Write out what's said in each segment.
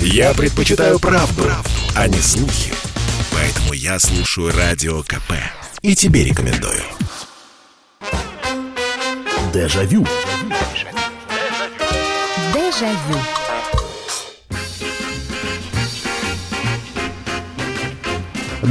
Я предпочитаю правду, правду, а не слухи. Поэтому я слушаю Радио КП. И тебе рекомендую. Дежавю. Дежавю.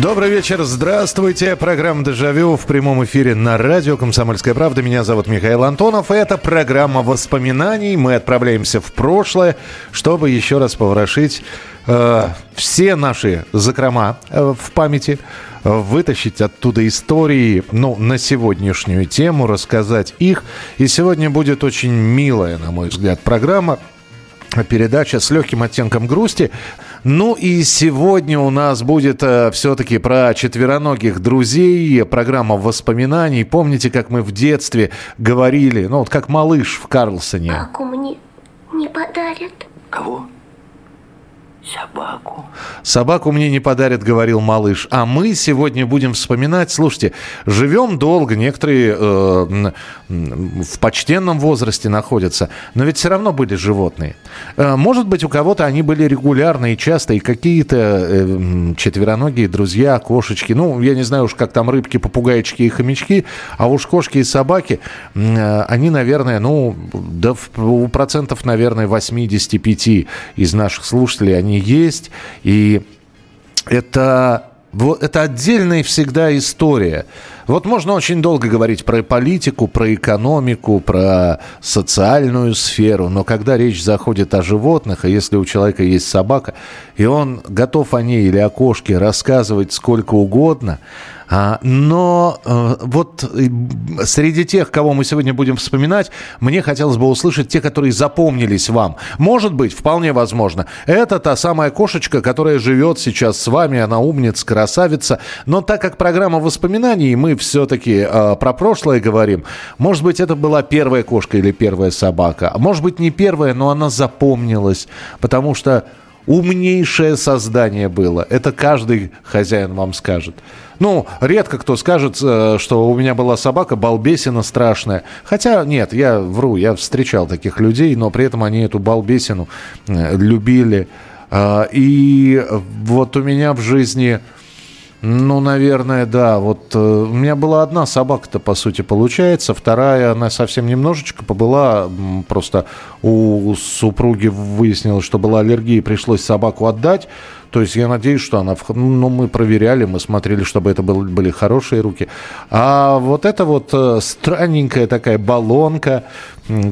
Добрый вечер, здравствуйте. Программа «Дежавю» в прямом эфире на радио «Комсомольская правда». Меня зовут Михаил Антонов. Это программа воспоминаний. Мы отправляемся в прошлое, чтобы еще раз поворошить э, все наши закрома э, в памяти, э, вытащить оттуда истории, ну, на сегодняшнюю тему, рассказать их. И сегодня будет очень милая, на мой взгляд, программа передача с легким оттенком грусти. Ну и сегодня у нас будет э, все-таки про четвероногих друзей, программа воспоминаний. Помните, как мы в детстве говорили, ну вот как малыш в Карлсоне. Паку мне не подарят. Кого? Собаку. Собаку мне не подарят, говорил малыш. А мы сегодня будем вспоминать. Слушайте, живем долго, некоторые э, в почтенном возрасте находятся, но ведь все равно были животные. Э, может быть, у кого-то они были регулярные, часто, и какие-то э, четвероногие друзья, кошечки. Ну, я не знаю уж, как там рыбки, попугайчики и хомячки, а уж кошки и собаки, э, они, наверное, ну, да, у процентов, наверное, 85 из наших слушателей, они есть. И это, вот, это отдельная всегда история. Вот можно очень долго говорить про политику, про экономику, про социальную сферу, но когда речь заходит о животных, а если у человека есть собака, и он готов о ней или о кошке рассказывать сколько угодно – но э, вот э, среди тех, кого мы сегодня будем вспоминать, мне хотелось бы услышать те, которые запомнились вам. Может быть, вполне возможно. Это та самая кошечка, которая живет сейчас с вами, она умница, красавица. Но так как программа воспоминаний, мы все-таки э, про прошлое говорим, может быть, это была первая кошка или первая собака. А может быть, не первая, но она запомнилась, потому что умнейшее создание было. Это каждый хозяин вам скажет. Ну, редко кто скажет, э, что у меня была собака балбесина страшная. Хотя, нет, я вру, я встречал таких людей, но при этом они эту балбесину э, любили. А, и вот у меня в жизни ну, наверное, да. Вот э, у меня была одна собака-то, по сути, получается. Вторая, она совсем немножечко побыла. Просто у супруги выяснилось, что была аллергия, пришлось собаку отдать. То есть я надеюсь, что она... Ну, мы проверяли, мы смотрели, чтобы это был, были хорошие руки. А вот это вот э, странненькая такая баллонка,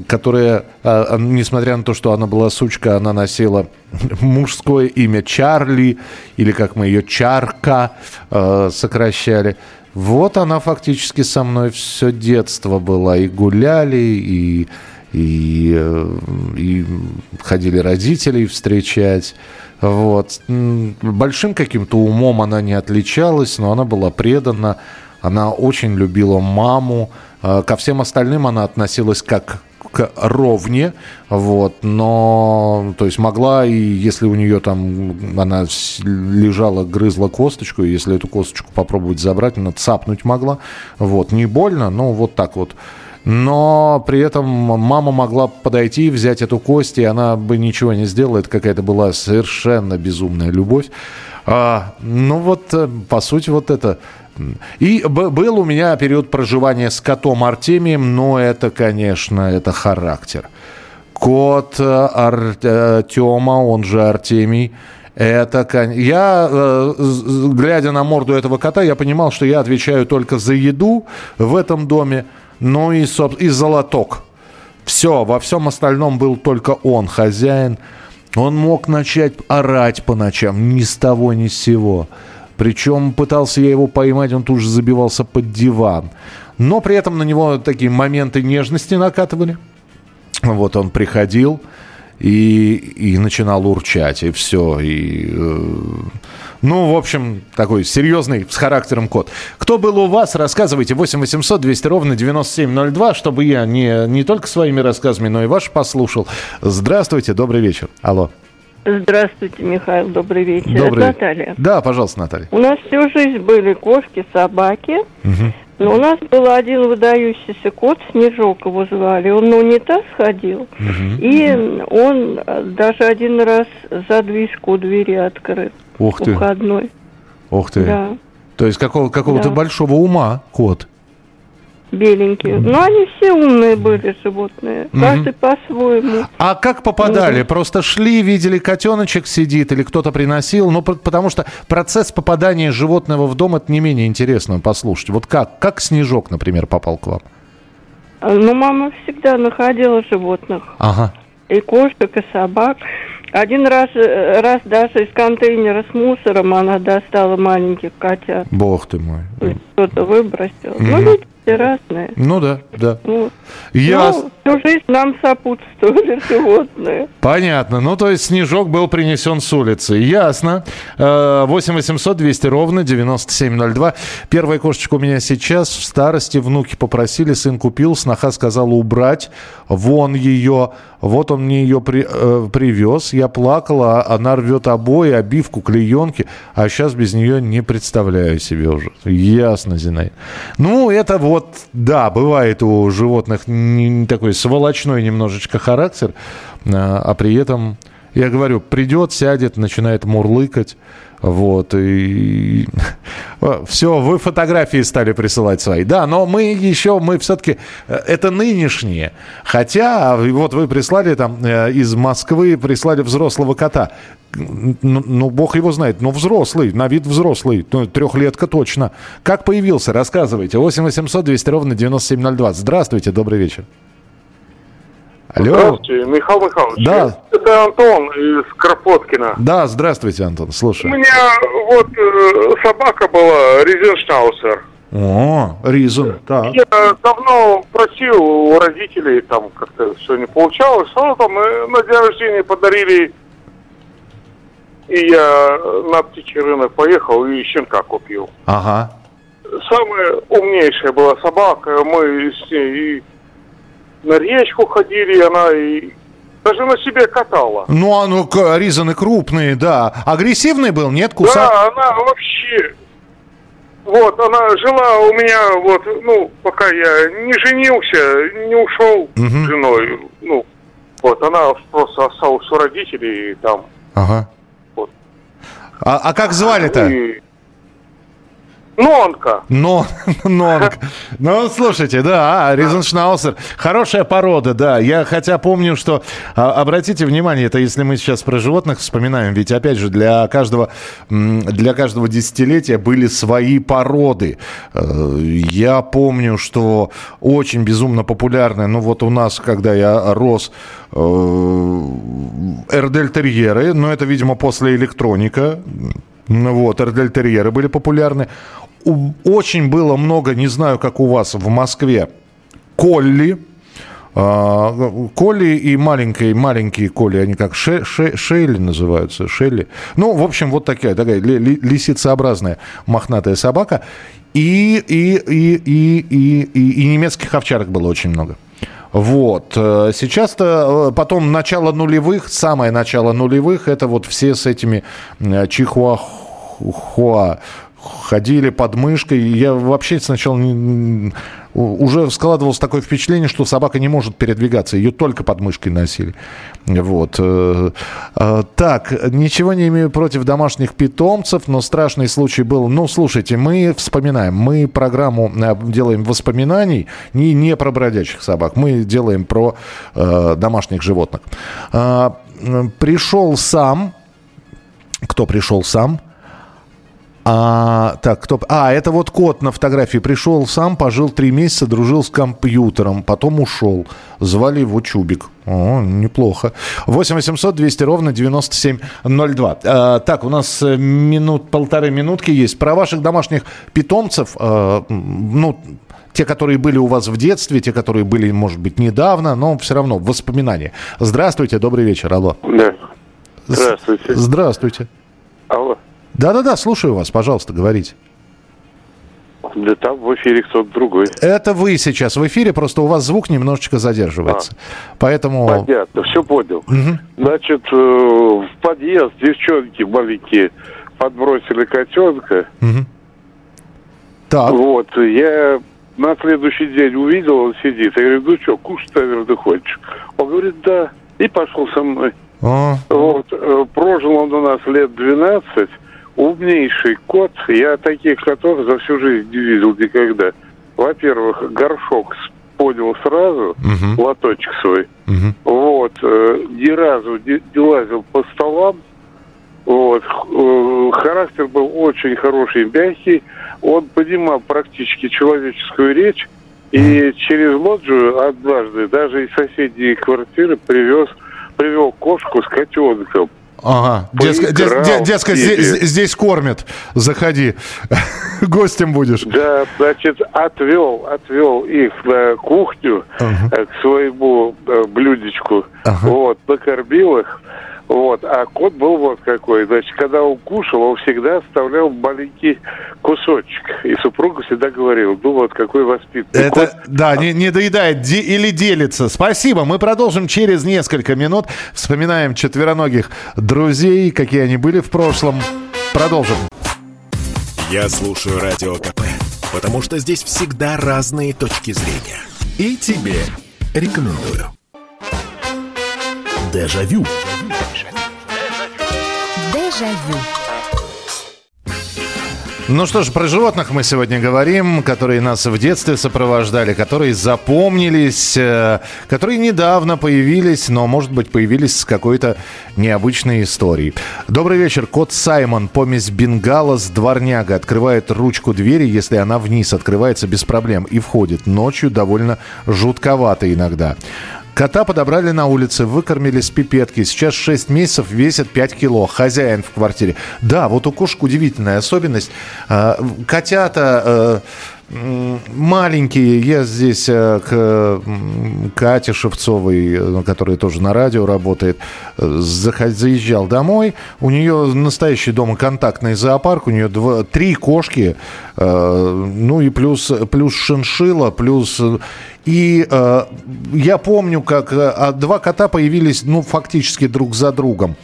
которая, а, а, несмотря на то, что она была сучка, она носила мужское имя Чарли, или как мы ее Чарка э, сокращали. Вот она фактически со мной все детство была. И гуляли, и, и, э, и ходили родителей встречать. Вот. Большим каким-то умом она не отличалась, но она была предана. Она очень любила маму. А, ко всем остальным она относилась как к ровне, вот, но, то есть могла, и если у нее там, она лежала, грызла косточку, если эту косточку попробовать забрать, она цапнуть могла, вот, не больно, но вот так вот но при этом мама могла подойти, взять эту кость, и она бы ничего не сделала. Это какая-то была совершенно безумная любовь. А, ну вот, э, по сути, вот это. И был у меня период проживания с котом Артемием, но это, конечно, это характер. Кот э, Артема, э, он же Артемий, это, я, глядя на морду этого кота, я понимал, что я отвечаю только за еду в этом доме ну и, и золоток. Все, во всем остальном был только он, хозяин. Он мог начать орать по ночам ни с того, ни с сего. Причем пытался я его поймать, он тут же забивался под диван. Но при этом на него такие моменты нежности накатывали. Вот он приходил, и, и начинал урчать, и все. И, э, ну, в общем, такой серьезный, с характером кот. Кто был у вас, рассказывайте. 8 800 200 ровно 9702, чтобы я не, не только своими рассказами, но и ваш послушал. Здравствуйте, добрый вечер. Алло. Здравствуйте, Михаил, добрый вечер. Добрый. Это Наталья. Да, пожалуйста, Наталья. У нас всю жизнь были кошки, собаки. Угу. У нас был один выдающийся кот, Снежок его звали. Он на унитаз ходил, и он э, даже один раз задвижку у двери открыл. Ух ты. Входной. Ух ты. Да. То есть какого, какого-то Да. большого ума кот. Беленькие. Но они все умные были животные. Каждый по-своему. А как попадали? Просто шли, видели, котеночек сидит или кто-то приносил? Ну, потому что процесс попадания животного в дом, это не менее интересно послушать. Вот как? Как Снежок, например, попал к вам? А, Ну, мама всегда находила животных. Ага. И кошек, и собак. Один раз, э, раз даже из контейнера с мусором она достала маленьких котят. Бог ты мой. То есть Кто-то выбросил. Ну, люди все разные. Ну да, да. Ну, Я... ну, всю жизнь нам сопутствовали животные. Понятно. Ну, то есть снежок был принесен с улицы. Ясно. Э, 8 800 200 ровно 9702. Первая кошечка у меня сейчас. В старости внуки попросили, сын купил, сноха сказала убрать. Вон ее. Вот он мне ее при- э, привез. Я плакала, она рвет обои, обивку, клеенки. А сейчас без нее не представляю себе уже. Ясно, Зинаид. Ну, это вот, да, бывает у животных не- такой сволочной немножечко характер, а а при этом, я говорю, придет, сядет, начинает мурлыкать, вот, и все, вы фотографии стали присылать свои. Да, но мы еще, мы все-таки, это нынешние. Хотя, вот вы прислали там э, из Москвы, прислали взрослого кота. Ну, ну, бог его знает, но взрослый, на вид взрослый, ну, трехлетка точно. Как появился, рассказывайте. 8 800 200 ровно 9702. Здравствуйте, добрый вечер. Алло. Здравствуйте, Михаил Михайлович. Да. Это Антон из Кропоткина. Да, здравствуйте, Антон, У слушаю. меня вот э, собака была, Резеншнаусер. О, Ризон, так. Я давно просил у родителей, там как-то все не получалось, но там э, на день рождения подарили, и я на птичий рынок поехал и щенка купил. Ага. Самая умнейшая была собака, мы с ней и на речку ходили, она и даже на себе катала. Ну, а ну, Ризоны крупные, да. Агрессивный был, нет, куса? Да, она вообще... Вот, она жила у меня, вот, ну, пока я не женился, не ушел с женой. Ну, вот, она просто осталась у родителей и там. Ага. Вот. А, а как звали-то? И... Нонка. Но, нонг. Ну, слушайте, да, Ризеншнаусер. Хорошая порода, да. Я хотя помню, что... а, обратите внимание, это если мы сейчас про животных вспоминаем, ведь, опять же, для каждого, для каждого десятилетия были свои породы. Э, Я помню, что очень безумно популярная, ну, вот у нас, когда я рос, Эрдельтерьеры, но это, видимо, после электроника. Ну Вот, эрдельтерьеры были популярны. Очень было много, не знаю, как у вас в Москве, колли. А, Колли и маленькие, маленькие Колли, они как ше, ше- Шелли называются, Шелли. Ну, в общем, вот такая, такая ли- ли- лисицеобразная мохнатая собака. И, и, и, и, и, и, и немецких овчарок было очень много. Вот. Э, Сейчас-то, э, потом начало нулевых, самое начало нулевых, это вот все с этими э, чихуахуа ходили под мышкой. Я вообще сначала не- уже складывалось такое впечатление, что собака не может передвигаться. Ее только под мышкой носили. Вот. Э, э, Так, ничего не имею против домашних питомцев, но страшный случай был. Ну, слушайте, мы вспоминаем. Мы программу э, делаем воспоминаний не, не про бродячих собак. Мы делаем про домашних животных. Пришел сам. Кто пришел сам? А, так, кто... А, это вот кот на фотографии. Пришел сам, пожил три месяца, дружил с компьютером, потом ушел. Звали его Чубик. О, неплохо. 8 800 200 ровно 9702. А, так, у нас э, минут, полторы минутки есть. Про ваших домашних питомцев, м, ну, те, которые были у вас в детстве, те, которые были, может быть, недавно, но все равно воспоминания. Здравствуйте, добрый вечер, алло. Да. Здравствуйте. Здравствуйте. Алло. Да-да-да, слушаю вас, пожалуйста, говорите. Да там в эфире кто-то другой. Это вы сейчас в эфире, просто у вас звук немножечко задерживается. Поэтому... Понятно, все понял. Мгм. Значит, э, в подъезд девчонки маленькие подбросили котенка. Мгм. Так, Вот, я на следующий день увидел, он сидит. Я говорю, ну что, кушать, наверное, хочешь? Он говорит, да. И пошел со мной. О, Вот, э, прожил он у нас лет 12. Умнейший кот. Я таких котов за всю жизнь не видел никогда. Во-первых, горшок понял сразу, Мгм. лоточек свой. мгм. Вот, э, ни разу не, не лазил по столам. Вот, э, характер был очень хороший, мягкий. Он понимал практически человеческую речь. И через лоджию однажды даже из соседней квартиры привез, привел кошку с котенком. Ага, Деско- дес- дескать, зе- здесь кормят, заходи, гостем будешь. Да, значит, отвел, отвел их на кухню э, к своему э, блюдечку. Ага. Вот, накормил их. Вот, а кот был вот какой. Значит, когда он кушал, он всегда оставлял маленький кусочек. И супруга всегда говорила, ну вот какой воспитанный кот. Это, да, не, не доедает де- или делится. Спасибо. Мы продолжим через несколько минут. Вспоминаем четвероногих друзей, какие они были в прошлом. Продолжим. Я слушаю Радио КП, потому что здесь всегда разные точки зрения. И тебе рекомендую. Дежавю. Дежавю. Ну что ж, про животных мы сегодня говорим, которые нас в детстве сопровождали, которые запомнились, э, которые недавно появились, но, может быть, появились с какой-то необычной историей. Добрый вечер. Кот Саймон, помесь бенгала с дворняга, открывает ручку двери, если она вниз открывается без проблем, и входит. Ночью довольно жутковато иногда. Кота подобрали на улице, выкормили с пипетки. Сейчас 6 месяцев, весит 5 кило. Хозяин в квартире. Да, вот у кошек удивительная особенность. А, Котята э, маленькие. Я здесь э, к Кате Шевцовой, э, которая тоже на радио работает, э, заезжал домой. У нее настоящий дома контактный зоопарк. У нее два, три кошки. Ну и плюс, плюс шиншила, плюс... и я помню, как а два кота появились, ну, фактически друг за другом.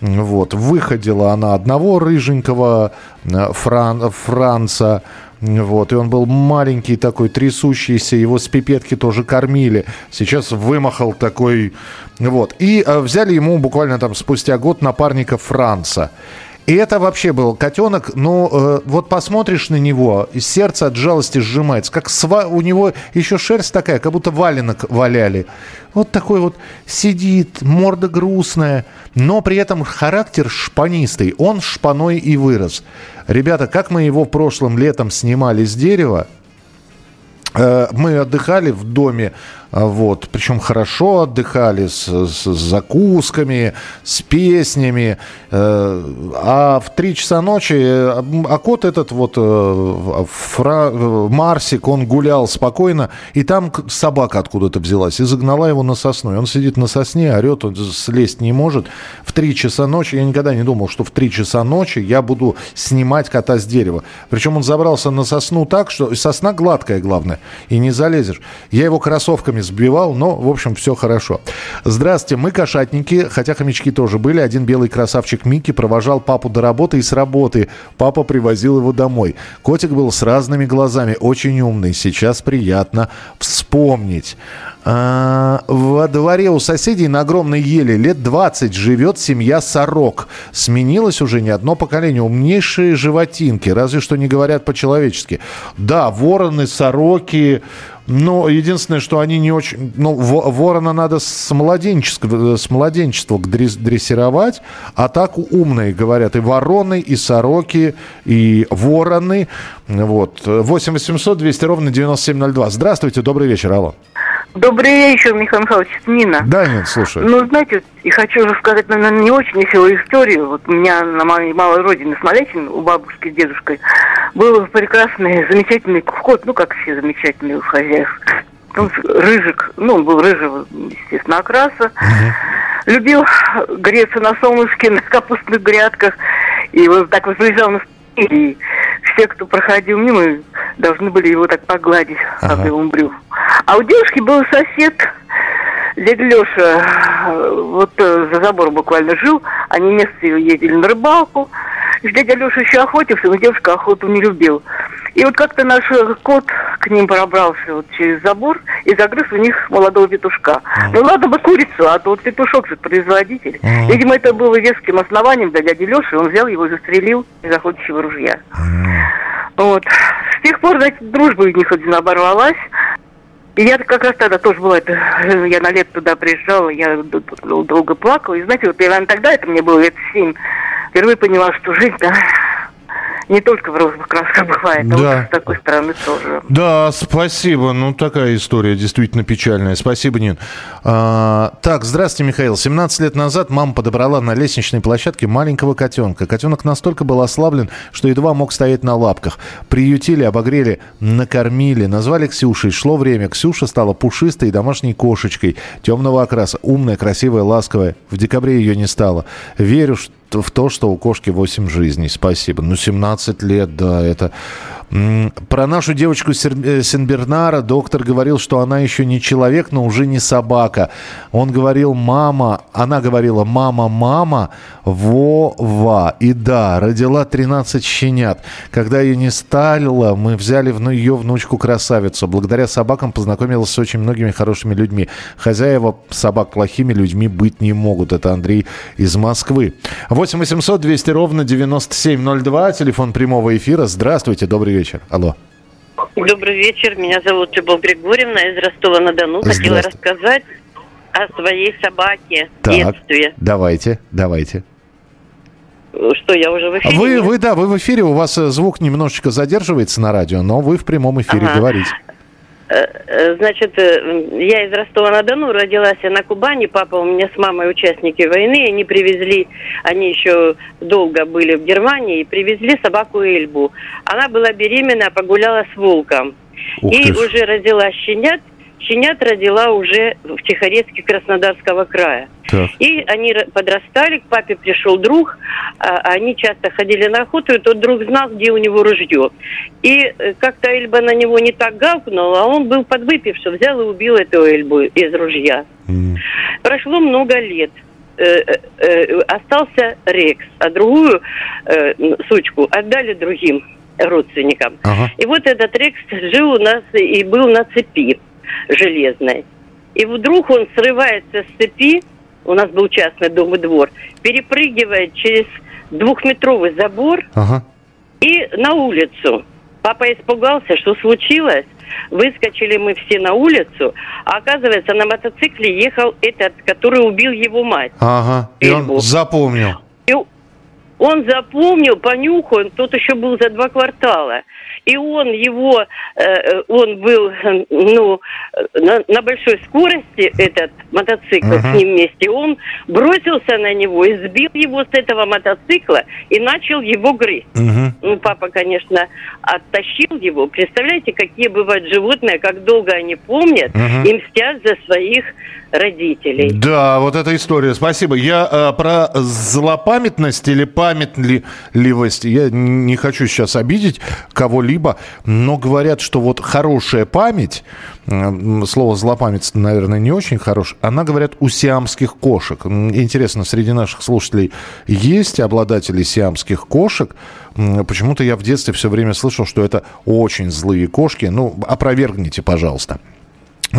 Вот, выходила она одного рыженького Фран, Франца, вот, и он был маленький такой, трясущийся, его с пипетки тоже кормили. Сейчас вымахал такой, вот. И э, взяли ему буквально там спустя год напарника Франца. И это вообще был котенок, ну, э, вот посмотришь на него, сердце от жалости сжимается. Как сва... у него еще шерсть такая, как будто валенок валяли. Вот такой вот сидит, морда грустная, но при этом характер шпанистый. Он шпаной и вырос. Ребята, как мы его прошлым летом снимали с дерева, Мы отдыхали в доме, а, вот, причем хорошо отдыхали с, с закусками, с песнями, э, а в три часа ночи, э, а кот этот вот э, Фра- э, Марсик, он гулял спокойно, и там собака откуда-то взялась и загнала его на сосну. И он сидит на сосне, орет, он слезть не может. В три часа ночи, я никогда не думал, что в три часа ночи я буду снимать кота с дерева. Причем он забрался на сосну так, что сосна гладкая, главное, и не залезешь. Я его кроссовками сбивал, но, в общем, все хорошо. Здравствуйте, мы кошатники, хотя хомячки тоже были. Один белый красавчик Микки провожал папу до работы и с работы. Папа привозил его домой. Котик был с разными глазами, очень умный. Сейчас приятно вспомнить. А, во дворе у соседей на огромной еле лет 20 живет семья сорок. Сменилось уже не одно поколение. Умнейшие животинки, разве что не говорят по-человечески. Да, вороны, сороки, но единственное, что они не очень... Ну, во- ворона надо с младенческого, с младенчества дрес- дрессировать, а так умные, говорят, и вороны, и сороки, и вороны. Вот. 8 800 200 ровно 9702. Здравствуйте, добрый вечер, алло. Добрый вечер, Михаил Михайлович, Нина. Да, нет, слушаю. Ну, знаете, и хочу рассказать, наверное, не очень веселую историю. Вот у меня на моей малой родине Смолятин, у бабушки с дедушкой, был прекрасный, замечательный кот, ну, как все замечательные у хозяев. Он рыжик, ну, он был рыжего, естественно, окраса. Любил греться на солнышке, на капустных грядках. И вот так вот приезжал на и все, кто проходил мимо, должны были его так погладить, Ага. как его брюх. А у девушки был сосед, дядя Леша, вот э, за забором буквально жил, они вместе ездили на рыбалку. И дядя Леша еще охотился, но девушка охоту не любил. И вот как-то наш кот к ним пробрался вот через забор и загрыз у них молодого петушка. Ну ладно бы курицу, а то вот петушок же производитель. Ага. Видимо, это было веским основанием для дяди Леши, он взял его и застрелил из охотничьего ружья. Вот. С тех пор, значит, дружба у них один оборвалась. И я как раз тогда тоже была, это, я на лет туда приезжала, я долго плакала. И знаете, вот наверное, тогда, это мне было лет семь, впервые поняла, что жизнь, да, не только в розовых красках бывает, а Да. вот с такой стороны тоже. Да, спасибо. Ну, такая история действительно печальная. Спасибо, Нин. А, так, здравствуйте, Михаил. 17 лет назад мама подобрала на лестничной площадке маленького котенка. Котенок настолько был ослаблен, что едва мог стоять на лапках. Приютили, обогрели, накормили, назвали Ксюшей. Шло время. Ксюша стала пушистой домашней кошечкой темного окраса. Умная, красивая, ласковая. В декабре ее не стало. Верю, что в то, что у кошки 8 жизней. Спасибо. Ну, 17 лет, да, это... Про нашу девочку э, Сенбернара доктор говорил, что она еще не человек, но уже не собака. Он говорил «мама», она говорила «мама, мама, Вова». И да, родила 13 щенят. Когда ее не стало, мы взяли ее внучку-красавицу. Благодаря собакам познакомилась с очень многими хорошими людьми. Хозяева собак плохими людьми быть не могут. Это Андрей из Москвы. 8 800 200 ровно 9702, телефон прямого эфира. Здравствуйте, добрый вечер. Алло. Добрый вечер, меня зовут Любовь Григорьевна из Ростова-на-Дону. Хотела рассказать о своей собаке в Так, детстве. давайте, давайте. Что, я уже в эфире? Вы, вы, да, вы в эфире, у вас э, звук немножечко задерживается на радио, но вы в прямом эфире Ага. говорите. Э, э, Значит, э, я из Ростова-на-Дону, родилась я на Кубани. Папа у меня с мамой участники войны. Они привезли, они еще долго были в Германии, привезли собаку Эльбу. Она была беременна, погуляла с волком. Ух и ты уже родила щенят. Щенят родила уже в Тихорецке Краснодарского края. Так. И они подрастали, к папе пришел друг, а, они часто ходили на охоту, и тот друг знал, где у него ружье. И э, как-то Эльба на него не так гавкнула, а он был подвыпивший, взял и убил эту Эльбу из ружья. М. Прошло много лет. Э, э, э, остался Рекс, а другую э, сучку отдали другим родственникам. Ага. И вот этот Рекс жил у нас и был на цепи железной. И вдруг он срывается с цепи, у нас был частный дом и двор, перепрыгивает через двухметровый забор Ага. и на улицу. Папа испугался, что случилось. Выскочили мы все на улицу, а оказывается, на мотоцикле ехал этот, который убил его мать. Ага. И он запомнил. И он запомнил, понюхал, тот еще был за два квартала. И он его, э, э, он был, э, ну, на, на большой скорости, этот мотоцикл Мгм. с ним вместе, он бросился на него и сбил его с этого мотоцикла и начал его грызть. Мгм. Ну, папа, конечно, оттащил его. Представляете, какие бывают животные, как долго они помнят Мгм. и мстят за своих родителей. Да, вот эта история. Спасибо. Я э, про злопамятность или памятливость, я не хочу сейчас обидеть кого-либо, но говорят, что вот хорошая память, э, слово злопамятность, наверное, не очень хорош, она, говорят, у сиамских кошек. Интересно, среди наших слушателей есть обладатели сиамских кошек? Почему-то я в детстве все время слышал, что это очень злые кошки. Ну, опровергните, пожалуйста.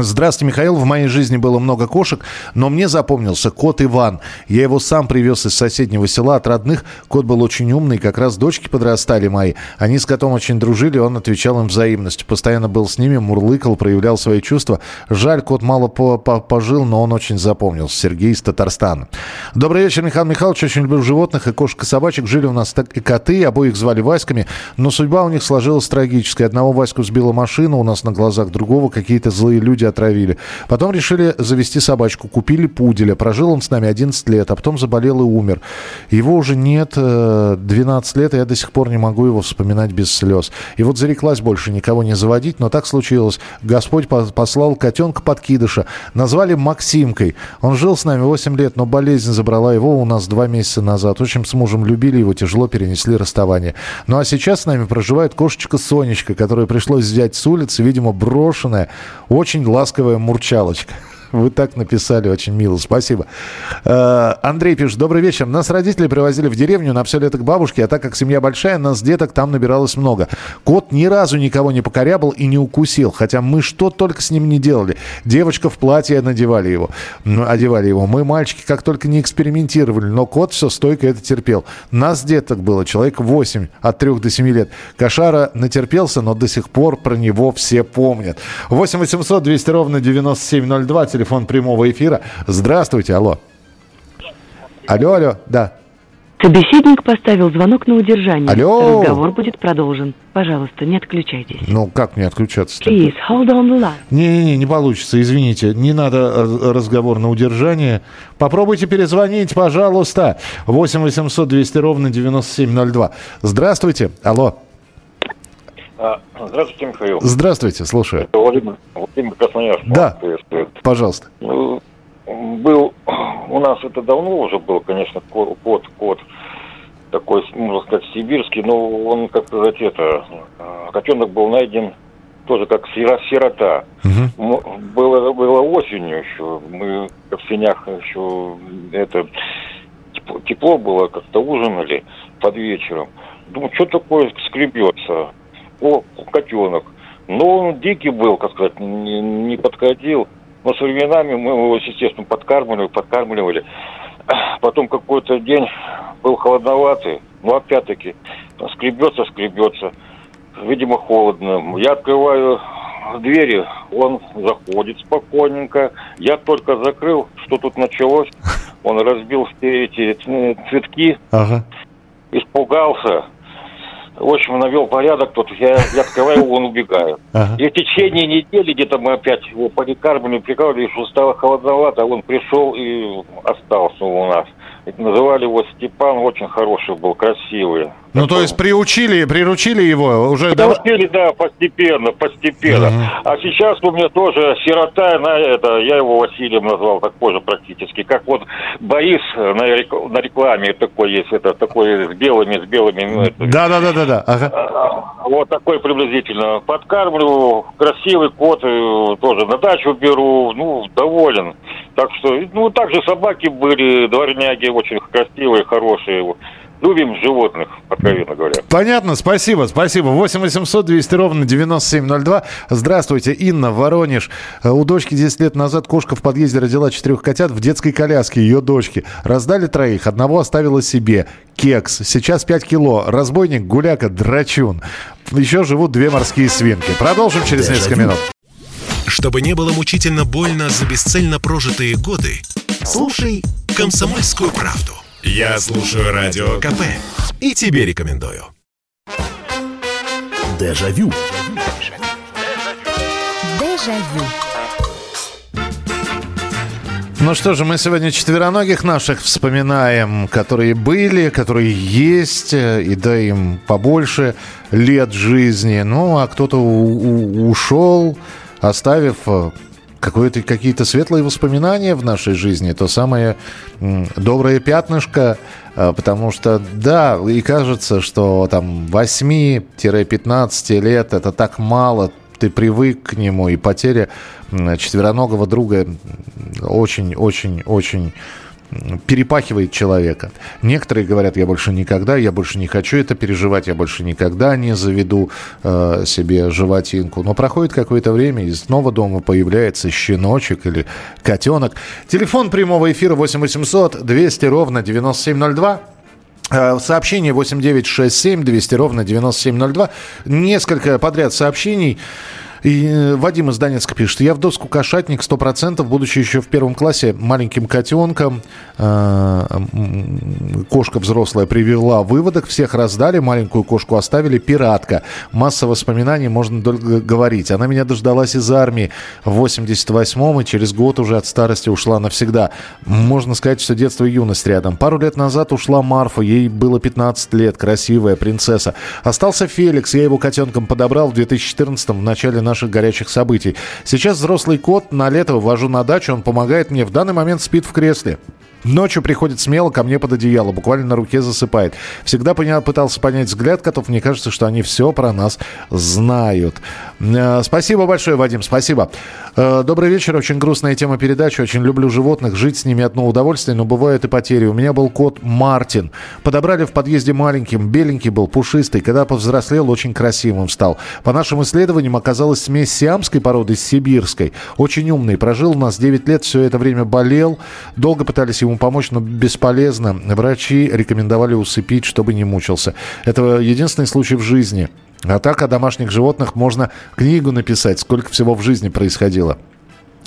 Здравствуйте, Михаил. В моей жизни было много кошек, но мне запомнился кот Иван. Я его сам привез из соседнего села от родных. Кот был очень умный, как раз дочки подрастали мои. Они с котом очень дружили, он отвечал им взаимностью. Постоянно был с ними, мурлыкал, проявлял свои чувства. Жаль, кот мало по- по- пожил, но он очень запомнился. Сергей из Татарстана. Добрый вечер, Михаил Михайлович. Очень люблю животных и кошек и собачек. Жили у нас так и коты, обоих звали Васьками, но судьба у них сложилась трагическая. Одного Ваську сбила машина у нас на глазах, другого какие-то злые люди отравили. Потом решили завести собачку, купили пуделя. Прожил он с нами 11 лет, а потом заболел и умер. Его уже нет э, 12 лет, и я до сих пор не могу его вспоминать без слез. И вот зареклась больше никого не заводить, но так случилось. Господь по- послал котенка подкидыша. Назвали Максимкой. Он жил с нами 8 лет, но болезнь забрала его у нас два месяца назад. Общем, с мужем любили его, тяжело перенесли расставание. Ну а сейчас с нами проживает кошечка Сонечка, которую пришлось взять с улицы, видимо, брошенная, очень ласковая мурчалочка. Вы так написали, очень мило, спасибо. Э, Андрей пишет, добрый вечер. Нас родители привозили в деревню на все лето к бабушке, а так как семья большая, нас деток там набиралось много. Кот ни разу никого не покорябал и не укусил, хотя мы что только с ним не делали. Девочка в платье надевали его, одевали его. Мы, мальчики, как только не экспериментировали, но кот все стойко это терпел. Нас деток было человек 8 от 3 до 7 лет. Кошара натерпелся, но до сих пор про него все помнят. 8 800 200 ровно 9702, телефон прямого эфира. Здравствуйте, алло. Алло, алло, да. Собеседник поставил звонок на удержание. Алло. Разговор будет продолжен. Пожалуйста, не отключайтесь. Ну, как мне отключаться-то? Please, hold on the line. Не-не-не, не получится, извините. Не надо раз- разговор на удержание. Попробуйте перезвонить, пожалуйста. 8 800 200 ровно 9702. Здравствуйте. Алло. А, Здравствуйте, Михаил. Здравствуйте, слушаю. Это Владимир, Владимир Красноярск. Да. приветствует. Пожалуйста. Ну, Был, у нас это давно уже был, конечно, ко- кот, кот, такой, можно сказать, сибирский, но он, как сказать, это, а, котенок был найден тоже как сиро- сирота. М- Было, было осенью еще, мы в сенях еще, это, тепло, тепло было, как-то ужинали под вечером. Думаю, что такое скребется? О, котенок. Но он дикий был, как сказать, не, не подходил. Но с временами мы его, естественно, подкармливали, подкармливали. Потом какой-то день был холодноватый. Ну, опять-таки, скребется, скребется. Видимо, холодно. Я открываю двери, он заходит спокойненько. Я только закрыл, что тут началось. Он разбил все эти цветки, Ага. испугался. В общем, навел порядок тут. Я, я открываю, он убегает. Ага. И в течение недели где-то мы опять его прикармливали, прикармливали, что стало холодновато, он пришел и остался у нас. Называли его Степан, очень хороший был, красивый. Ну, то есть приучили, приручили его уже... Да, успели, да, постепенно, постепенно. Мгм. А сейчас у меня тоже сирота, на это, я его Василием назвал, такой же практически, как вот Борис на, рек- на рекламе такой есть, это такой с белыми, с белыми, ну, это, Да-да-да-да. Ага. А, Вот такой приблизительно. Подкармливаю, красивый кот, э, тоже на дачу беру, ну, доволен. Так что, ну, также собаки были, дворняги очень красивые, хорошие. Любим животных, откровенно говоря. Понятно, спасибо, спасибо. 8 800 200 ровно 9702. Здравствуйте, Инна, Воронеж. Э, У дочки 10 лет назад кошка в подъезде родила четырех котят в детской коляске ее дочки. Раздали троих, одного оставила себе. Кекс, сейчас 5 кило. Разбойник, гуляка, драчун. Еще живут две морские свинки. Продолжим через Дежавю. несколько минут. Чтобы не было мучительно больно за бесцельно прожитые годы, слушай «Комсомольскую правду». Я слушаю Радио КП и тебе рекомендую. Дежавю. Дежавю. Ну что же, мы сегодня четвероногих наших вспоминаем, которые были, которые есть, и да им побольше лет жизни. Ну, а кто-то у- у- ушел, оставив э, какое-то, какие-то светлые воспоминания в нашей жизни, то самое доброе пятнышко, э, потому что, да, и кажется, что там 8-15 лет это так мало, ты привык к нему, и потеря четвероногого друга очень-очень-очень перепахивает человека. Некоторые говорят, я больше никогда, я больше не хочу это переживать, я больше никогда не заведу э, себе животинку. Но проходит какое-то время, и снова дома появляется щеночек или котенок. Телефон прямого эфира 8 800 200 ровно 9702. Э, Сообщение 8967 200 ровно 9702. Несколько подряд сообщений. И э, Вадим из Донецка пишет. Я в доску кошатник 100%, будучи еще в первом классе маленьким котенком. э, Кошка взрослая привела выводок, всех раздали, маленькую кошку оставили. Пиратка. Масса воспоминаний, можно только говорить. Она меня дождалась из армии в 88-м и через год уже от старости ушла навсегда. Можно сказать, что детство и юность рядом. Пару лет назад ушла Марфа, ей было 15 лет, красивая принцесса. Остался Феликс, я его котенком подобрал в 2014 в начале наших горячих событий. Сейчас взрослый кот, на лето вожу на дачу, он помогает мне, в данный момент спит в кресле. Ночью приходит смело ко мне под одеяло, буквально на руке засыпает. Всегда пытался понять взгляд котов. Мне кажется, что они все про нас знают. Э, Спасибо большое, Вадим, спасибо. Э, Добрый вечер. Очень грустная тема передачи. Очень люблю животных. Жить с ними одно удовольствие, но бывают и потери. У меня был кот Мартин. Подобрали в подъезде маленьким. Беленький был, пушистый. Когда повзрослел, очень красивым стал. По нашим исследованиям оказалась смесь сиамской породы с сибирской. Очень умный. Прожил у нас 9 лет, все это время болел. Долго пытались ему помочь, но бесполезно. Врачи рекомендовали усыпить, чтобы не мучился. Это единственный случай в жизни. А так о домашних животных можно книгу написать, сколько всего в жизни происходило.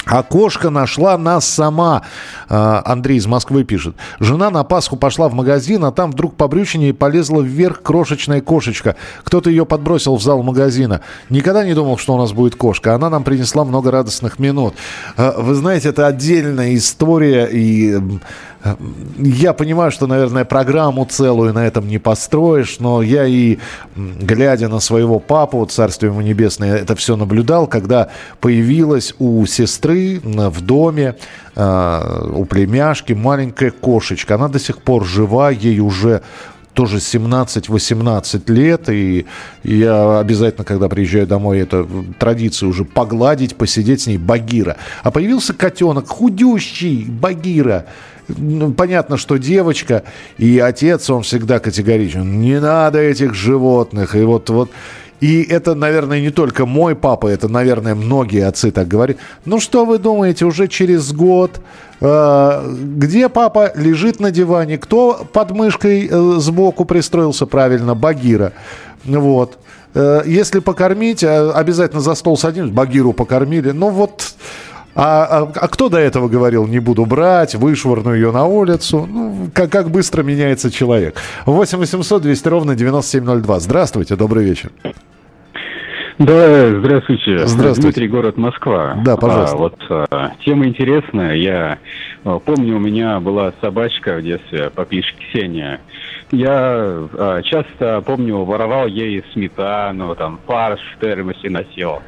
А кошка нашла нас сама. А, Андрей из Москвы пишет. Жена на Пасху пошла в магазин, а там вдруг по брючине полезла вверх крошечная кошечка. Кто-то ее подбросил в зал магазина. Никогда не думал, что у нас будет кошка. Она нам принесла много радостных минут. А, Вы знаете, это отдельная история. И я понимаю, что, наверное, программу целую на этом не построишь, но я и, глядя на своего папу, царствие ему небесное, это все наблюдал, когда появилась у сестры в доме, э, у племяшки маленькая кошечка. Она до сих пор жива, ей уже тоже 17-18 лет, и я обязательно, когда приезжаю домой, это традиция уже погладить, посидеть с ней Багира. А появился котенок, худющий Багира. Ну, понятно, что девочка, и отец, он всегда категоричен. Не надо этих животных. И вот, вот и это, наверное, не только мой папа, это, наверное, многие отцы так говорят. Ну что вы думаете, уже через год, э, где папа лежит на диване, кто под мышкой э, сбоку пристроился правильно, Багира. Вот. Э, если покормить, э, обязательно за стол садимся, Багиру покормили. Ну вот... А, а- а кто до этого говорил, не буду брать, вышвырну ее на улицу? Ну, как, как быстро меняется человек. 8 800 200 ровно 9702. Здравствуйте, добрый вечер. Да, здравствуйте. Здравствуйте. Дмитрий, город Москва. Да, пожалуйста. А, вот а, тема интересная. Я а, помню, у меня была собачка в детстве по кличке Ксения. Я а, часто, помню, воровал ей сметану, там, фарш в термосе носил.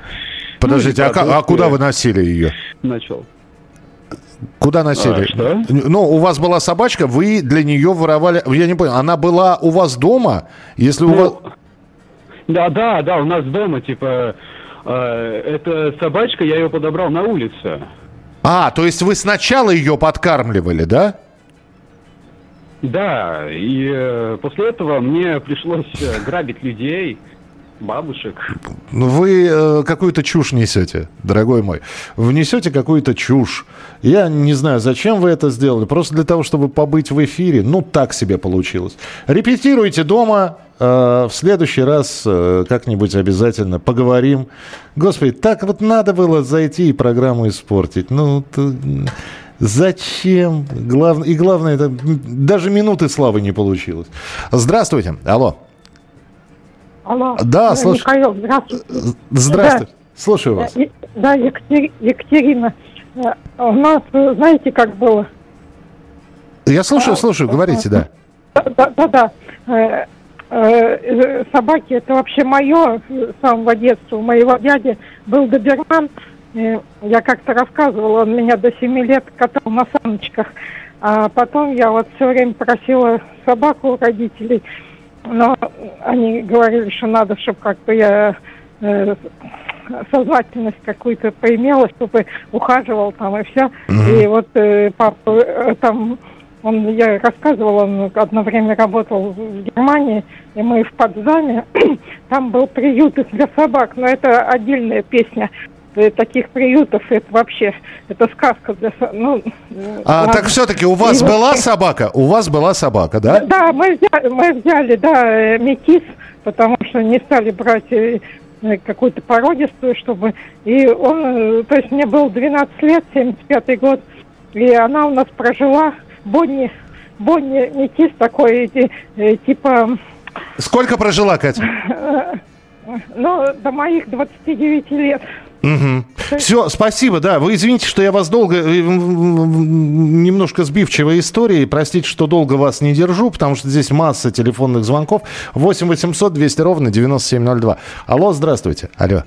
Подождите, Ну, а, а куда вы носили ее? Начал. Куда носили? А, что? Ну, у вас была собачка, вы для нее воровали... Я не понял, она была у вас дома? Если у Ну, вас... Да, да, да, у нас дома, типа, э, эта собачка, я ее подобрал на улице. А, то есть вы сначала ее подкармливали, да? Да, и э, после этого мне пришлось э, грабить людей, бабушек. Ну, Вы э, какую-то чушь несете, дорогой мой. Вы несете какую-то чушь. Я не знаю, зачем вы это сделали. Просто для того, чтобы побыть в эфире. Ну, так себе получилось. Репетируйте дома. э, в следующий раз э, как-нибудь обязательно поговорим. Господи, так вот надо было зайти и программу испортить. Ну, т- м, зачем? Глав- И главное, это даже минуты славы не получилось. Здравствуйте. Алло. Алло. Да, Э, слуш- Михаил, здравствуйте. Здравствуйте. Слушаю вас. Да, и- Да, Екатери- Екатерина. Э, У нас, э, знаете, как было? Я слушаю, слушаю, говорите, да. Да, да, да. Э, э, Собаки это вообще мое с самого детства. У моего дяди был доберман. Э, Я как-то рассказывала, он меня до 7 лет катал на саночках. А потом я вот все время просила собаку у родителей. Но они говорили, что надо, чтобы как-то я э, сознательность какую-то поимела, чтобы ухаживал там и все. И вот э, папа э, там, он, я рассказывала, он одно время работал в Германии, и мы в Потсдаме, там был приют для собак, но это отдельная песня. Э, Таких приютов это вообще это сказка для ну А, так все-таки у вас И вот- была собака? У вас была собака, да? да, мы взяли, мы взяли, да, э, метис, потому что не стали брать э, какую-то породистую, чтобы... И он, то есть мне было 12 лет, 75 год, и она у нас прожила, Бонни, Бонни метис такой, типа, Сколько прожила Катя? ну, до моих 29 лет. Все, спасибо, да. Вы извините, что я вас долго... э, Немножко сбивчивая история. Простите, что долго вас не держу, потому что здесь масса телефонных звонков. 8 800 200 ровно 9702. Алло, здравствуйте. Алло.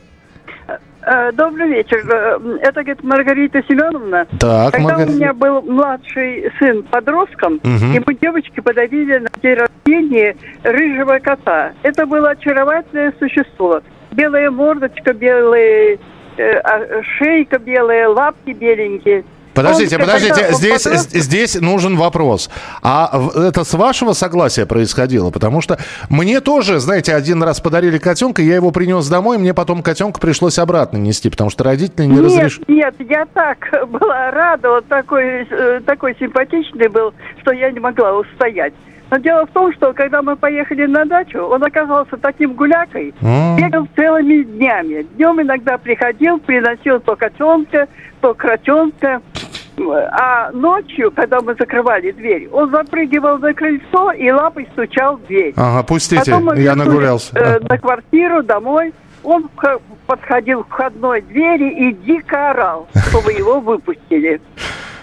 Э, Добрый вечер. Э, Это, говорит, Маргарита Семеновна. Так, Когда Маргарита. у меня был младший сын подростком, Мгм. ему девочки подарили на день рождения рыжего кота. Это было очаровательное существо. Белая мордочка, а, шейка белая, лапки беленькие. Подождите, подождите, здесь, здесь нужен вопрос. А это с вашего согласия происходило? Потому что мне тоже, знаете, один раз подарили котенка, я его принес домой, мне потом котенка пришлось обратно нести, потому что родители не разрешили. нет, я так была рада, он такой, э, такой симпатичный был, что я не могла устоять. Но дело в том, что когда мы поехали на дачу, он оказался таким гулякой, М. бегал целыми днями. Днем иногда приходил, приносил то котенка, то кротенка. А ночью, когда мы закрывали дверь, он запрыгивал на крыльцо и лапой стучал в дверь. Ага, пустите, Потом мы я нагулялся. э, на квартиру, домой. Он подходил к входной двери и дико орал, чтобы его выпустили.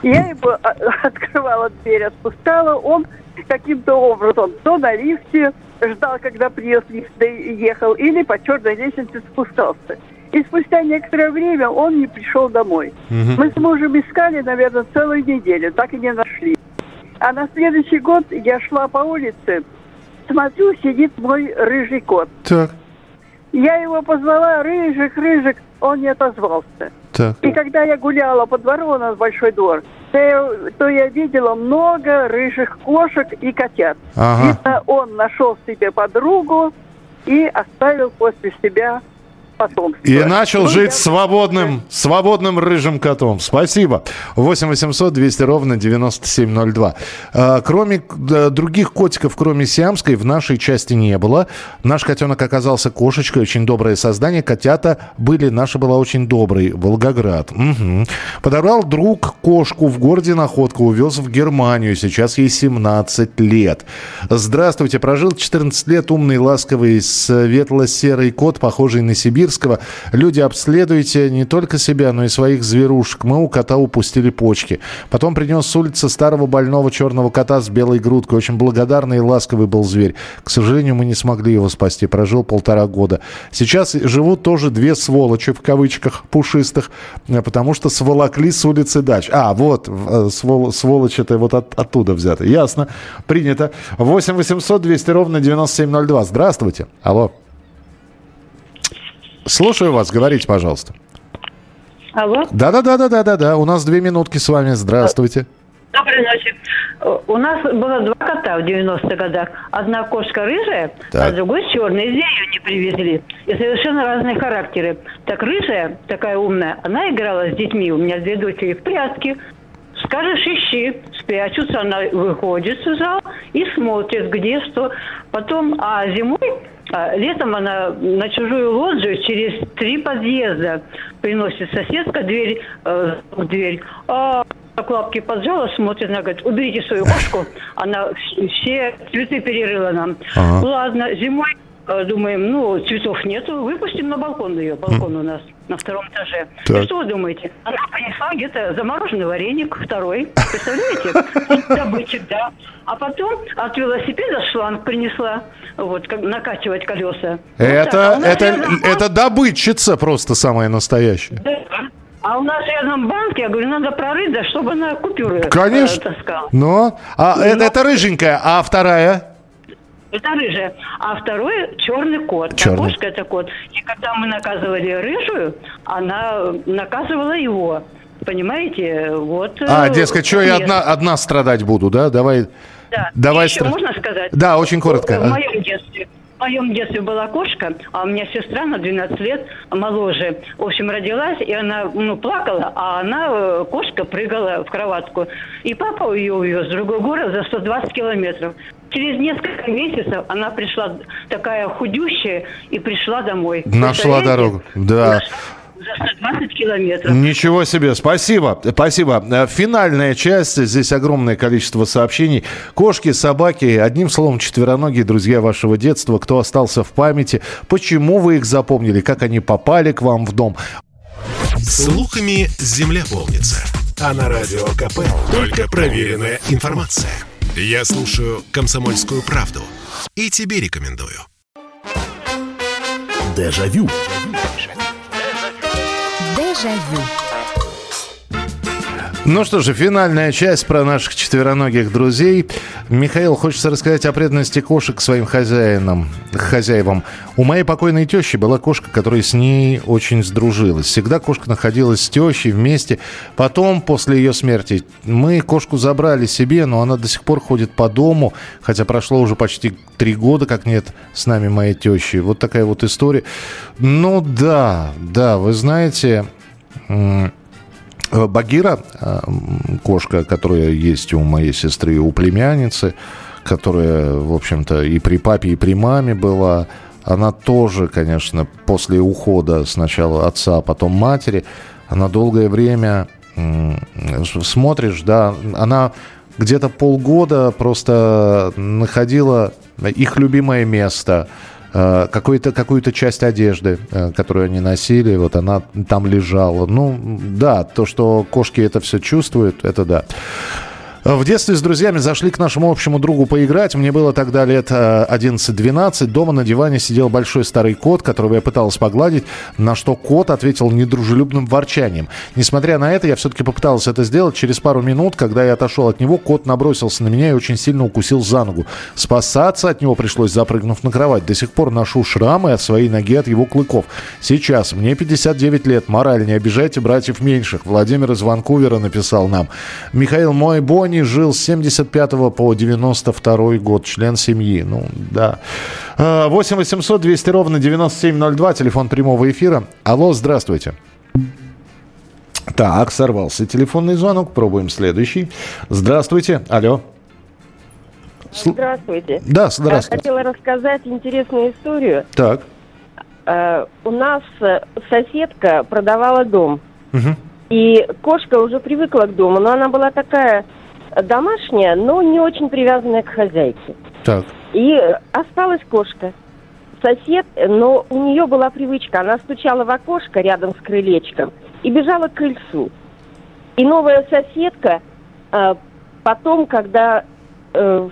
Я ему а, открывала дверь, отпускала. Он каким-то образом то на лифте ждал, когда приезд лифт ехал, или по черной лестнице спускался. И спустя некоторое время он не пришел домой. Мгм. Мы с мужем искали, наверное, целую неделю, так и не нашли. А на следующий год я шла по улице, смотрю, сидит мой рыжий кот. Так, Я его позвала, рыжик, рыжик, он не отозвался. так. И когда я гуляла по двору, у нас большой двор, то то я видела много рыжих кошек и котят. Ага. Видно, он нашел себе подругу и оставил после себя потомство. И начал Ну, жить я- свободным, свободным рыжим котом. Спасибо. 8 800 200 ровно 9702. А, Кроме других котиков, кроме сиамской, в нашей части не было. Наш котенок оказался кошечкой, очень доброе создание. Котята были, наша была очень доброй. Волгоград. Мгм. Подобрал друг кошку в городе Находка, увез в Германию. Сейчас ей 17 лет. Здравствуйте. Прожил 14 лет умный, ласковый, светло-серый кот, похожий на сибирского. Люди, обследуйте не только себя, но и своих зверушек. Мы у кота упустили почки. Потом принес с улицы старого больного черного кота с белой грудкой. Очень благодарный и ласковый был зверь. К сожалению, мы не смогли его спасти. Прожил полтора года. Сейчас живут тоже две сволочи, в кавычках, пушистых, потому что сволокли с улицы дач. А, вот, э, свол- сволочь это вот от- оттуда взято. Ясно. Принято. 8 800 200 ровно 9702. Здравствуйте. Алло. Слушаю вас, говорите, пожалуйста. Алло, Да-да-да-да-да-да. У нас две минутки с вами. Здравствуйте. доброй ночи. Э, У нас было два кота в 90-х годах. Одна кошка рыжая, Так. а другой черный. Из ее не привезли. И совершенно разные характеры. Так рыжая, такая умная, она играла с детьми. У меня две дочери в прятки. Скажешь, ищи, спрячутся, она выходит в зал и смотрит, где что. Потом, а зимой, а, летом она на чужую лоджию через три подъезда приносит соседка дверь, э, дверь. А так лапки поджала, смотрит, она говорит, уберите свою кошку. Она вс- все цветы перерыла нам. Ага. Ладно, зимой думаем, ну, цветов нету, выпустим на балкон ее. Балкон у нас на втором этаже. Так. И что вы думаете? Она принесла где-то замороженный вареник, второй. Представляете? Добытчик, да. А потом от велосипеда шланг принесла, вот, как накачивать колеса. Это, а это, рядом это добытчица просто самая настоящая. да. А у нас рядом банк, я говорю, надо прорыть, да, чтобы она купюры э, Конечно. таскала. Но, а это, это рыженькая, а вторая? Это рыжая. А второй черный кот. Черный. Кошка это кот. И когда мы наказывали рыжую, она наказывала его. Понимаете? Вот. э, А, дескать, что я одна, одна страдать буду, да? Давай. Да. Давай еще стра- можно сказать? Да, очень коротко. В моем детстве. В моем детстве была кошка, а у меня сестра на 12 лет моложе. В общем, родилась, и она ну, плакала, а она, э, кошка, прыгала в кроватку. И папа ее увез в другой город за 120 километров. Через несколько месяцев она пришла такая худющая и пришла домой. Нашла дорогу. Да. За 120 километров. Ничего себе, спасибо, спасибо. Э, Финальная часть, здесь огромное количество сообщений. Кошки, собаки, одним словом, четвероногие друзья вашего детства, кто остался в памяти, почему вы их запомнили, как они попали к вам в дом. Слухами земля полнится. А на радио КП только проверенная информация. Я слушаю «Комсомольскую правду» и тебе рекомендую. Дежавю. Дежавю. Ну что же, финальная часть про наших четвероногих друзей. Михаил, хочется рассказать о преданности кошек своим хозяинам, хозяевам. У моей покойной тещи была кошка, которая с ней очень сдружилась. Всегда кошка находилась с тещей вместе. Потом, после ее смерти, мы кошку забрали себе, но она до сих пор ходит по дому, хотя прошло уже почти три года, как нет с нами моей тещи. Вот такая вот история. Ну да, да, вы знаете... Э, Багира, э, кошка, которая есть у моей сестры и у племянницы, которая, в общем-то, и при папе, и при маме была, она тоже, конечно, после ухода сначала отца, а потом матери, она долгое время смотришь, да, она где-то полгода просто находила их любимое место – какую-то какую-то часть одежды, э, которую они носили, вот она там лежала. Ну, да, то, что кошки это все чувствуют, это да. В детстве с друзьями зашли к нашему общему другу поиграть. Мне было тогда лет 11-12. Э, Дома на диване сидел большой старый кот, которого я пытался погладить, на что кот ответил недружелюбным ворчанием. Несмотря на это, я все-таки попытался это сделать. Через пару минут, когда я отошел от него, кот набросился на меня и очень сильно укусил за ногу. Спасаться от него пришлось, запрыгнув на кровать. До сих пор ношу шрамы от своей ноги от его клыков. Сейчас мне 59 лет. Мораль, не обижайте братьев меньших. Владимир из Ванкувера написал нам. Михаил Мой Бонни Японии жил с 75 по 92 год, член семьи. Ну, да. 8 800 200 ровно 9702, телефон прямого эфира. Алло, здравствуйте. Так, сорвался телефонный звонок. Пробуем следующий. Здравствуйте. Алло. Здравствуйте. Да, здравствуйте. Я хотела рассказать интересную историю. Так. Uh, у нас э, соседка продавала дом. Угу. И кошка уже привыкла к дому, но она была такая домашняя, но не очень привязанная к хозяйке. Так. И осталась кошка. Сосед, но у нее была привычка, она стучала в окошко рядом с крылечком и бежала к крыльцу. И новая соседка э, потом, когда э,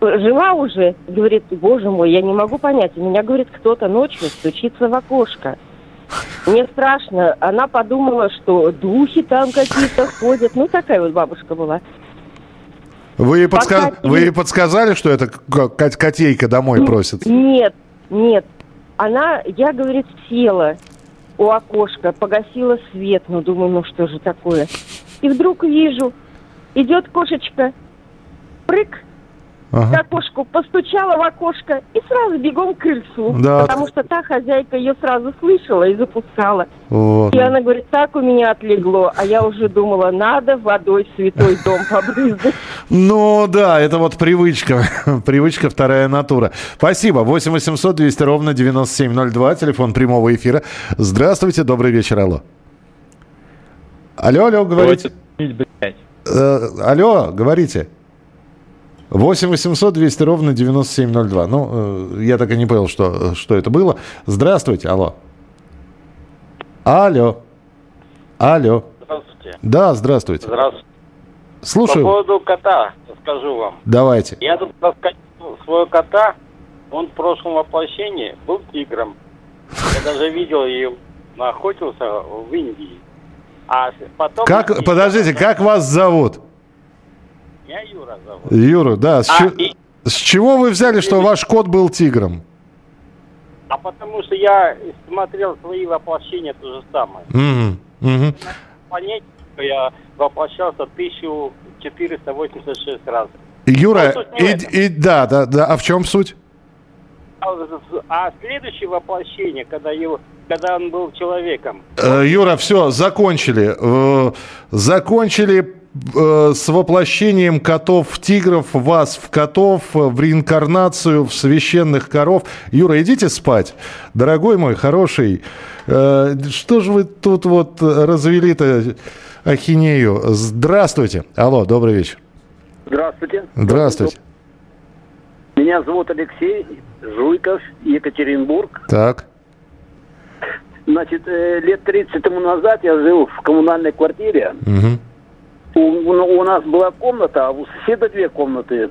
жила уже, говорит, боже мой, я не могу понять, у меня, говорит, кто-то ночью стучится в окошко. Мне страшно. Она подумала, что духи там какие-то ходят. Ну, такая вот бабушка была. Вы подска... Вы подсказали, что это котейка домой просит? Нет, нет. Она, я, говорит, села у окошка, погасила свет. Ну, думаю, ну что же такое? И вдруг вижу, идет кошечка, прыг, ага. к окошку, постучала в окошко и сразу бегом к крыльцу. Да. Потому что та хозяйка ее сразу слышала и запускала. Вот. И она говорит, так у меня отлегло, а я уже думала, надо водой святой дом побрызгать. Ну да, это вот привычка, привычка вторая натура. Спасибо. 8 800 200 ровно 9702, телефон прямого эфира. Здравствуйте, добрый вечер, алло. Алло, алло, говорите. Э, алло, говорите. 8 800 200 ровно 9702. Ну, э, я так и не понял, что, что это было. Здравствуйте, алло. Алло. Алло. Здравствуйте. Да, здравствуйте. Здравствуйте. Слушаю. По поводу кота скажу вам. Давайте. Я тут раскатил своего кота. Он в прошлом воплощении был тигром. Я даже видел ее, охотился в Индии. А потом... Как, подождите, как вас зовут? Меня Юра зовут. Юра, да. С, а, ч... и... с чего вы взяли, что ваш кот был тигром? А потому что я смотрел свои воплощения то же самое. Угу. Угу. Понять, что я воплощался 1486 раз. Юра, ну, и, и, да, да, да. А в чем суть? А, а следующее воплощение, когда его когда он был человеком. Э, Юра, все, закончили. Э, закончили Э, с воплощением котов-тигров, вас в котов, в реинкарнацию, в священных коров. Юра, идите спать. Дорогой мой, хороший, э, что же вы тут вот развели-то ахинею? Здравствуйте. Алло, добрый вечер. Здравствуйте. Здравствуйте. Меня зовут Алексей Жуйков, Екатеринбург. Так. Значит, э, лет 30 тому назад я жил в коммунальной квартире. Угу у, у нас была комната, а у соседа две комнаты.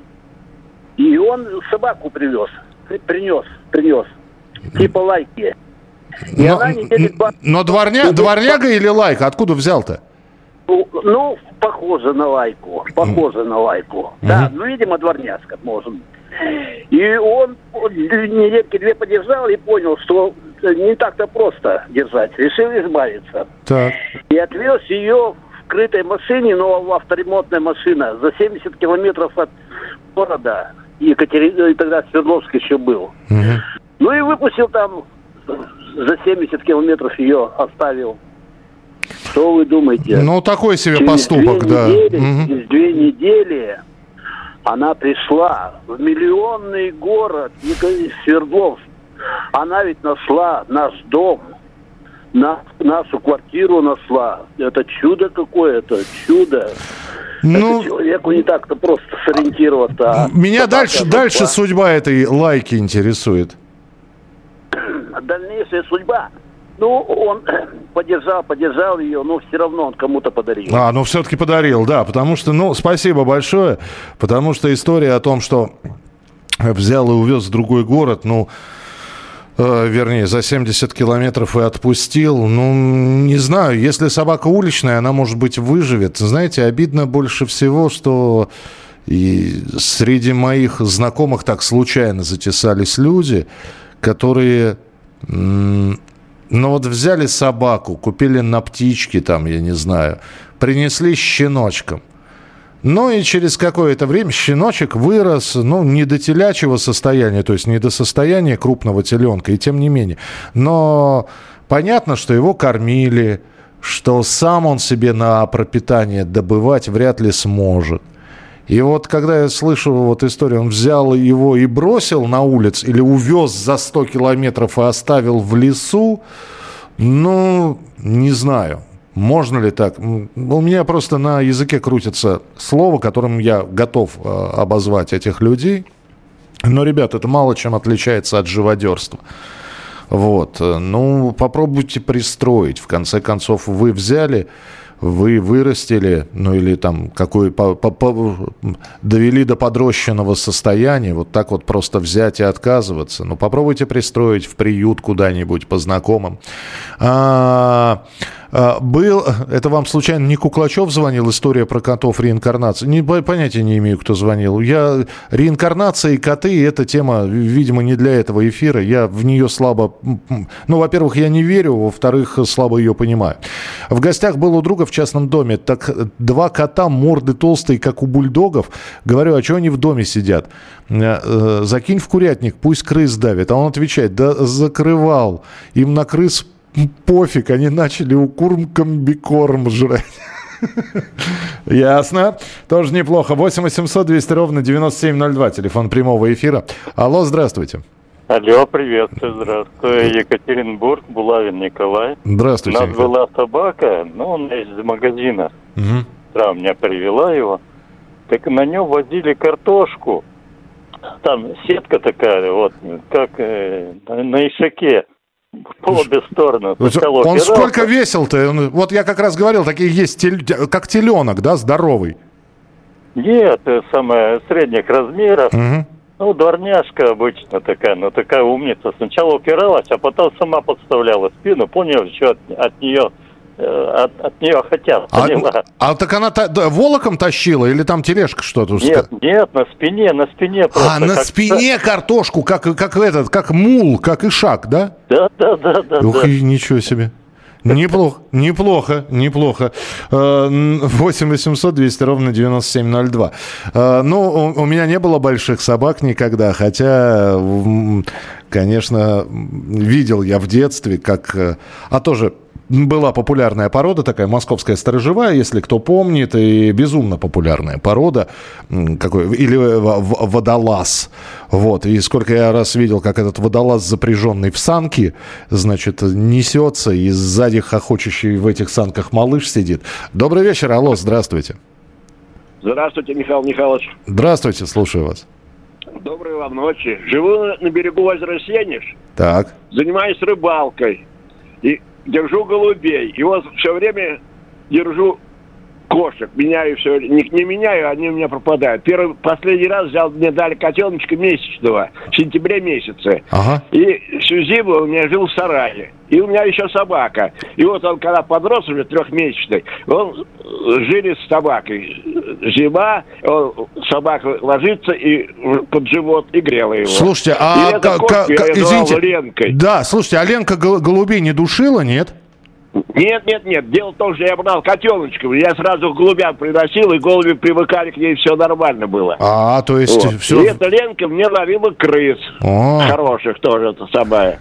И он собаку привез, принес, принес, типа лайки. И Но, она недели два... но дворня, дворняга или лайка? Откуда взял-то? Ну, ну, похоже на лайку. Похоже на лайку. Да, ну, видимо, дворняжка, может быть. И он недельки две подержал и понял, что не так-то просто держать. Решил избавиться. Так. И отвез ее крытой машине, но авторемонтная машина, за 70 километров от города. Екатерин... И тогда Свердловск еще был. Ну и выпустил там за 70 километров ее оставил. Что вы думаете? Ну, такой себе Через поступок, две да. недели- Мгм. Через две недели она пришла в миллионный город Свердловск. Она ведь нашла наш дом, на, нашу квартиру нашла. Это чудо какое-то, чудо. Ну, Это человеку не так-то просто сориентироваться. а Меня дальше, нашла. дальше судьба этой лайки интересует. Дальнейшая судьба. Ну, он поддержал, поддержал ее, но все равно он кому-то подарил. А, ну все-таки подарил, да, потому что, ну, спасибо большое, потому что история о том, что взял и увез в другой город, ну, э, вернее, за 70 километров и отпустил, ну, не знаю, если собака уличная, она, может быть, выживет. Знаете, обидно больше всего, что и среди моих знакомых так случайно затесались люди, которые... ну вот взяли собаку, купили на птичке там, я не знаю, принесли щеночком. Ну и через какое-то время щеночек вырос, ну, не до телячьего состояния, то есть не до состояния крупного теленка, и тем не менее. Но понятно, что его кормили, что сам он себе на пропитание добывать вряд ли сможет. И вот когда я слышу вот историю, он взял его и бросил на улиц или увез за 100 километров и оставил в лесу, ну, не знаю. Можно ли так? М, У меня просто на языке крутится слово, которым я готов э, обозвать этих людей. Но, ребят, это мало чем отличается от живодерства. Вот. Ну, попробуйте пристроить. В конце концов, вы взяли, вы вырастили, ну или там какой по- по- по- довели до подрощенного состояния, вот так вот просто взять и отказываться. Ну, попробуйте пристроить в приют куда-нибудь по знакомым. А, а, был, это вам случайно не Куклачев звонил, история про котов реинкарнации? Не, по- понятия не имею, кто звонил. Я, реинкарнация и коты, эта тема, видимо, не для этого эфира. Я в нее слабо, ну, во-первых, я не верю, во-вторых, слабо ее понимаю. В гостях был у друга в частном доме, так два кота, морды толстые, как у бульдогов. Говорю, а что они в доме сидят? Э, э, Закинь в курятник, пусть крыс давит. А он отвечает, да закрывал. Им на крыс пофиг, они начали укурм комбикорм жрать. Ясно. Тоже неплохо. 8 800 200 ровно 9702. Телефон прямого эфира. Алло, здравствуйте. Алло, приветствую, здравствуй. Екатеринбург, Булавин Николай. Здравствуйте, У нас Николай. была собака, ну, он из магазина. Мгм. Сестра у меня привела его. Так на нем возили картошку. Там сетка такая, вот, как э, на, на ишаке. По обе стороны. Он упирался. сколько весил-то? Он- Вот я как раз говорил, такие есть, тель- как теленок, да, здоровый. Нет, э, самое средних размеров. Ну, дворняжка обычно такая, но такая умница. Сначала упиралась, а потом сама подставляла спину. Понял, что от, от нее от, от нее хотят. А, а так она та- да, волоком тащила или там тележка что-то? Нет, нет, на спине, на спине просто. А, на как- спине картошку, как, как этот, как мул, как ишак, да? Да, да, да, да. Ух, да. и ничего себе. Неплохо, неплохо, неплохо. Э, н- 8 800 200 ровно 9702. Э, Ну, у меня не было больших собак никогда, хотя, конечно, видел я в детстве, как... э, А тоже была популярная порода такая, московская сторожевая, если кто помнит, и безумно популярная порода, какой, или водолаз. Вот, и сколько я раз видел, как этот водолаз, запряженный в санки, значит, несется, и сзади хохочущий в этих санках малыш сидит. Добрый вечер, алло, здравствуйте. Здравствуйте, Михаил Михайлович. Здравствуйте, слушаю вас. Доброй вам ночи. Живу на- на берегу озера Сенеж, Так, занимаюсь рыбалкой и держу голубей. И вот все время держу кошек. Меняю все. Не, не меняю, они у меня пропадают. Первый, последний раз взял, мне дали котеночка месячного в сентябре месяце. Ага. И всю зиму у меня жил в сарае. И у меня еще собака. И вот он, когда подрос уже трехмесячный, он жили с собакой. Зима, он, собака ложится и под живот и грела его. Слушайте, а... И я ка- называл извините. Ленкой. Да, слушайте, а Ленка гол- голубей не душила, нет? Нет, нет, нет. Дело в том, что я брал котеночков. Я сразу к голубям приносил, и голуби привыкали к ней, все нормально было. А, то есть Вот. все... И эта Ленка мне ловила крыс. О. Хороших тоже, это самое.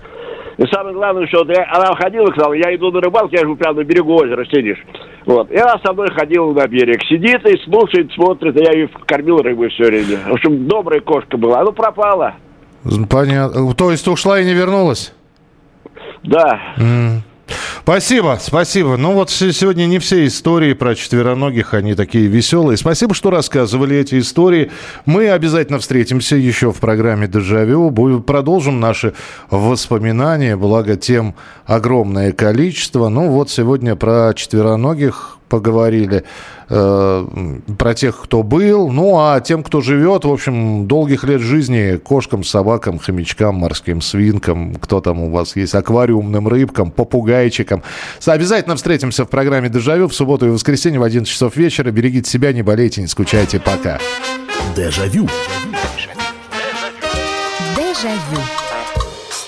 И самое главное, что я- она ходила, сказала, я иду на рыбалку, я же прямо на берегу озера сидишь. Вот. И она со мной ходила на берег. Сидит и слушает, смотрит, а я ее кормил рыбой все время. В общем, добрая кошка была. Ну, пропала. Понятно. То есть ушла и не вернулась? Да. М. Спасибо, спасибо. Ну вот се- сегодня не все истории про четвероногих, они такие веселые. Спасибо, что рассказывали эти истории. Мы обязательно встретимся еще в программе «Дежавю». Будем- Продолжим наши воспоминания, благо тем огромное количество. Ну вот сегодня про четвероногих поговорили, э, про тех, кто был, ну а тем, кто живет, в общем, долгих лет жизни кошкам, собакам, хомячкам, морским свинкам, кто там у вас есть, аквариумным рыбкам, попугайчикам. Обязательно встретимся в программе «Дежавю» в субботу и воскресенье в 11 часов вечера. Берегите себя, не болейте, не скучайте. Пока. Дежавю. Дежавю.